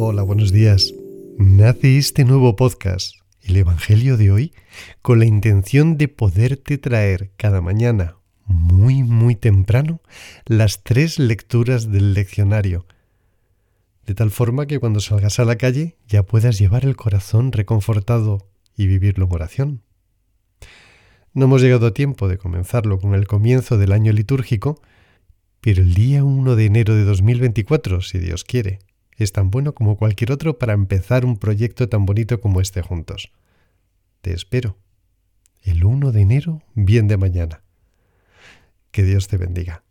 Hola, buenos días. Nace este nuevo podcast, el Evangelio de hoy, con la intención de poderte traer cada mañana, muy, muy temprano, las tres lecturas del leccionario, de tal forma que cuando salgas a la calle ya puedas llevar el corazón reconfortado y vivirlo en oración. No hemos llegado a tiempo de comenzarlo con el comienzo del año litúrgico, pero el día 1 de enero de 2024, si Dios quiere, es tan bueno como cualquier otro para empezar un proyecto tan bonito como este juntos. Te espero. El 1 de enero, bien de mañana. Que Dios te bendiga.